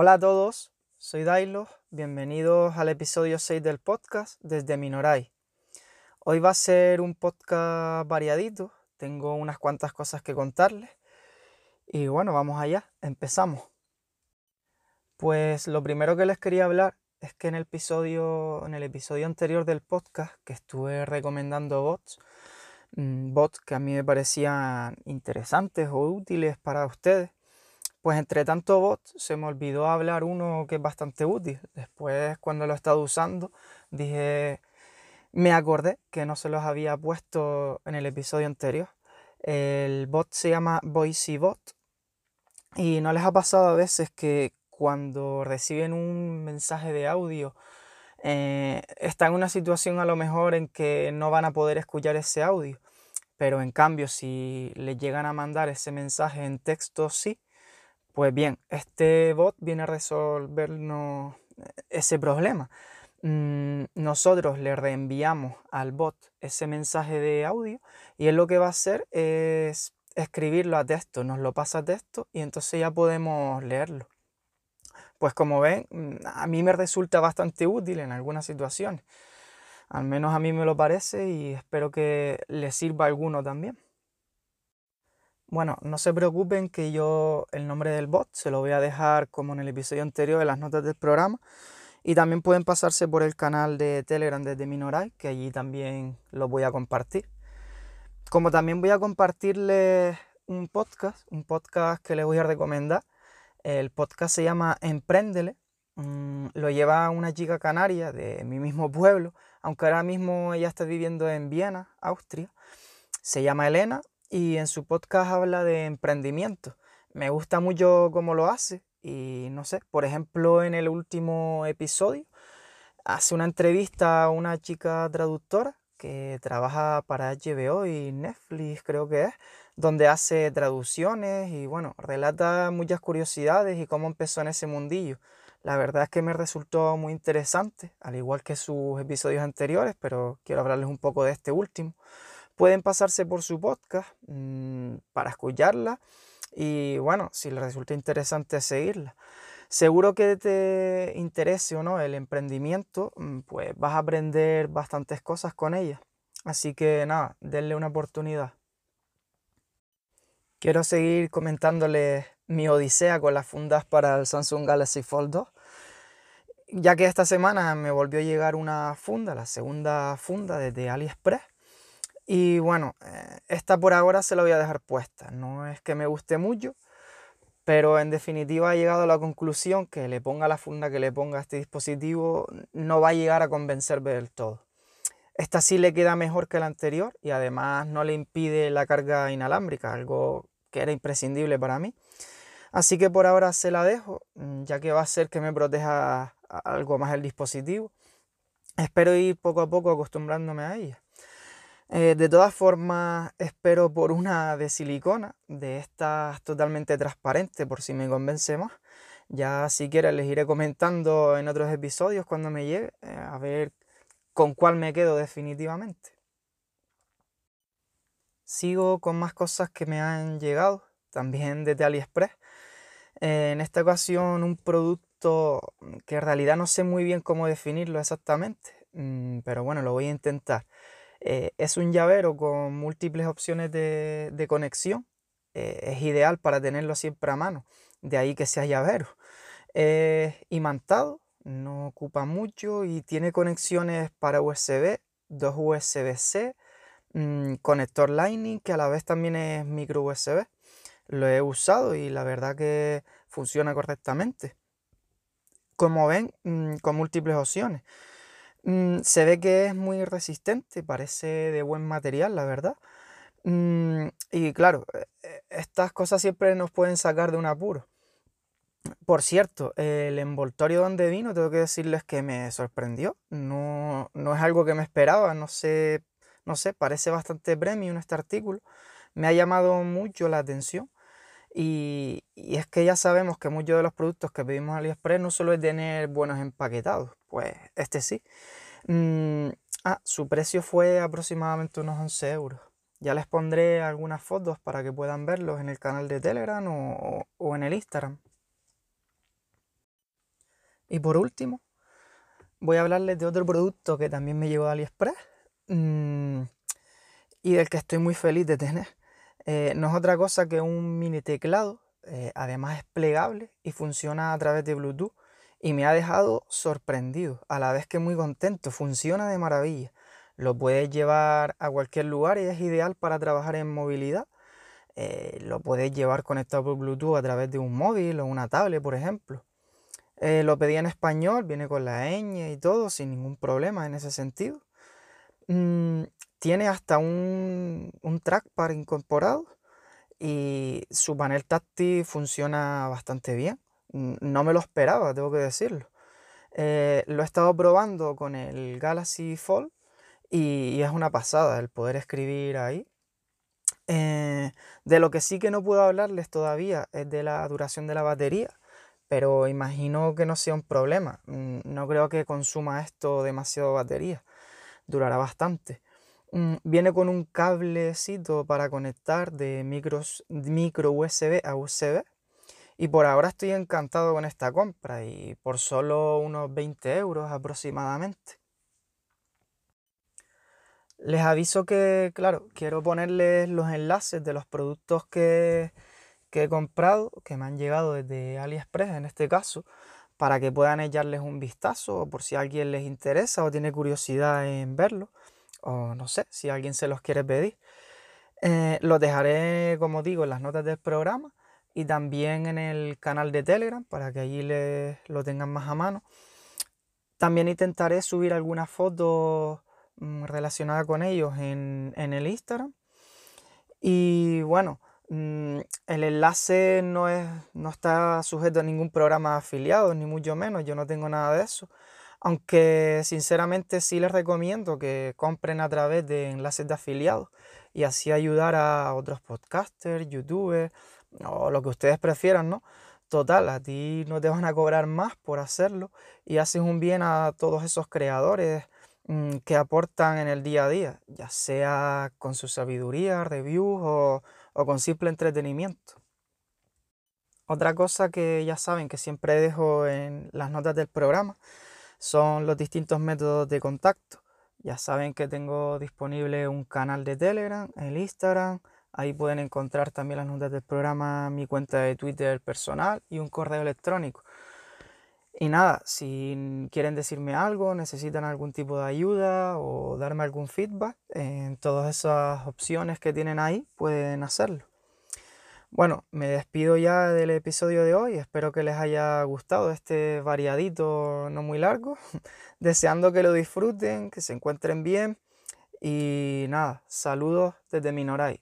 Hola a todos, soy Dailo, bienvenidos al episodio 6 del podcast desde Minoray. Hoy va a ser un podcast variadito, tengo unas cuantas cosas que contarles y bueno, vamos allá, empezamos. Pues lo primero que les quería hablar es que en el episodio, en el episodio anterior del podcast que estuve recomendando bots, mm, bots que a mí me parecían interesantes o útiles para ustedes, pues entre tanto bots se me olvidó hablar uno que es bastante útil. Después cuando lo he estado usando dije, me acordé que no se los había puesto en el episodio anterior. El bot se llama VoiceBot y no les ha pasado a veces que cuando reciben un mensaje de audio eh, están en una situación a lo mejor en que no van a poder escuchar ese audio, pero en cambio si les llegan a mandar ese mensaje en texto sí, pues bien, este bot viene a resolvernos ese problema. Mm, nosotros le reenviamos al bot ese mensaje de audio y él lo que va a hacer es escribirlo a texto, nos lo pasa a texto y entonces ya podemos leerlo. Pues como ven, mm, a mí me resulta bastante útil en algunas situaciones. Al menos a mí me lo parece y espero que le sirva a alguno también. Bueno, no se preocupen que yo el nombre del bot se lo voy a dejar como en el episodio anterior de las notas del programa. Y también pueden pasarse por el canal de Telegram desde Minoray, que allí también lo voy a compartir. Como también voy a compartirles un podcast, un podcast que les voy a recomendar. El podcast se llama Emprendele. Mm, lo lleva una chica canaria de mi mismo pueblo, aunque ahora mismo ella está viviendo en Viena, Austria. Se llama Elena y en su podcast habla de emprendimiento. Me gusta mucho cómo lo hace y no sé, por ejemplo en el último episodio hace una entrevista a una chica traductora que trabaja para HBO y Netflix creo que es, donde hace traducciones y bueno, relata muchas curiosidades y cómo empezó en ese mundillo. La verdad es que me resultó muy interesante, al igual que sus episodios anteriores, pero quiero hablarles un poco de este último pueden pasarse por su podcast mm, para escucharla y bueno, si les resulta interesante seguirla. Seguro que te interese o no el emprendimiento, mm, pues vas a aprender bastantes cosas con ella. Así que nada, denle una oportunidad. Quiero seguir comentándoles mi odisea con las fundas para el Samsung Galaxy Fold 2, ya que esta semana me volvió a llegar una funda, la segunda funda desde AliExpress y bueno, eh, esta por ahora se la voy a dejar puesta. No es que me guste mucho, pero en definitiva he llegado a la conclusión que le ponga la funda que le ponga a este dispositivo no va a llegar a convencerme del todo. Esta sí le queda mejor que la anterior y además no le impide la carga inalámbrica, algo que era imprescindible para mí. Así que por ahora se la dejo, mm, ya que va a ser que me proteja algo más el dispositivo. Espero ir poco a poco acostumbrándome a ella. Eh, de todas formas, espero por una de silicona, de estas totalmente transparente, por si me convence más. Ya si quieres les iré comentando en otros episodios cuando me llegue, eh, a ver con cuál me quedo definitivamente. Sigo con más cosas que me han llegado, también desde AliExpress. Eh, en esta ocasión un producto que en realidad no sé muy bien cómo definirlo exactamente, mm, pero bueno, lo voy a intentar. Eh, es un llavero con múltiples opciones de, conexión. Eh, es ideal para tenerlo siempre a mano. De ahí que sea llavero. Es imantado, no ocupa mucho y tiene conexiones para USB, dos USB-C, mm, conector Lightning que a la vez también es micro USB. Lo he usado y la verdad que funciona correctamente. Como ven, mm, con múltiples opciones. Mm, se ve que es muy resistente, parece de buen material, la verdad. Y claro, e, e, estas cosas siempre nos pueden sacar de un apuro. Por cierto, el envoltorio donde vino, tengo que decirles que me sorprendió. No, no es algo que me esperaba, no sé, no sé, parece bastante premium este artículo. Me ha llamado mucho la atención. Y, es que ya sabemos que muchos de los productos que pedimos en AliExpress no solo es tener buenos empaquetados, pues este sí. Mm, ah, su precio fue aproximadamente unos 11 euros. Ya les pondré algunas fotos para que puedan verlos en el canal de Telegram o, en el Instagram. Y por último, voy a hablarles de otro producto que también me llegó de AliExpress mm, y del que estoy muy feliz de tener. Eh, no es otra cosa que un mini teclado, eh, además es plegable y funciona a través de Bluetooth y me ha dejado sorprendido, a la vez que muy contento, funciona de maravilla. Lo puedes llevar a cualquier lugar y es ideal para trabajar en movilidad. Eh, lo puedes llevar conectado por Bluetooth a través de un móvil o una tablet, por ejemplo. Eh, lo pedí en español, viene con la ñ y todo, sin ningún problema en ese sentido. Mm, tiene hasta un, un trackpad incorporado y su panel táctil funciona bastante bien. No me lo esperaba, tengo que decirlo. Eh, lo he estado probando con el Galaxy Fold y, es una pasada el poder escribir ahí. Eh, de lo que sí que no puedo hablarles todavía es de la duración de la batería, pero imagino que no sea un problema. Mm, no creo que consuma esto demasiado batería, durará bastante. Mm, viene con un cablecito para conectar de micro USB a USB. Y por ahora estoy encantado con esta compra y por solo unos 20 euros aproximadamente. Les aviso que, claro, quiero ponerles los enlaces de los productos que, he comprado, que me han llegado desde AliExpress en este caso, para que puedan echarles un vistazo o por si alguien les interesa o tiene curiosidad en verlo, o no sé, si alguien se los quiere pedir. Eh, los dejaré, como digo, en las notas del programa y también en el canal de Telegram para que allí les, lo tengan más a mano. También intentaré subir algunas fotos Mm, relacionada con ellos en, el Instagram. Y bueno, el enlace no, es, no está sujeto a ningún programa afiliado, ni mucho menos, yo no tengo nada de eso. Aunque sinceramente sí les recomiendo que compren a través de enlaces de afiliados y así ayudar a otros podcasters, youtubers o lo que ustedes prefieran, ¿no? Total, a ti no te van a cobrar más por hacerlo y haces un bien a todos esos creadores Mm, que aportan en el día a día, ya sea con su sabiduría, reviews o, con simple entretenimiento. Otra cosa que ya saben que siempre dejo en las notas del programa son los distintos métodos de contacto. Ya saben que tengo disponible un canal de Telegram, el Instagram, ahí pueden encontrar también las notas del programa, mi cuenta de Twitter personal y un correo electrónico. Y nada, si quieren decirme algo, necesitan algún tipo de ayuda o darme algún feedback, en todas esas opciones que tienen ahí pueden hacerlo. Bueno, me despido ya del episodio de hoy, espero que les haya gustado este variadito no muy largo, deseando que lo disfruten, que se encuentren bien y nada, saludos desde Minoray.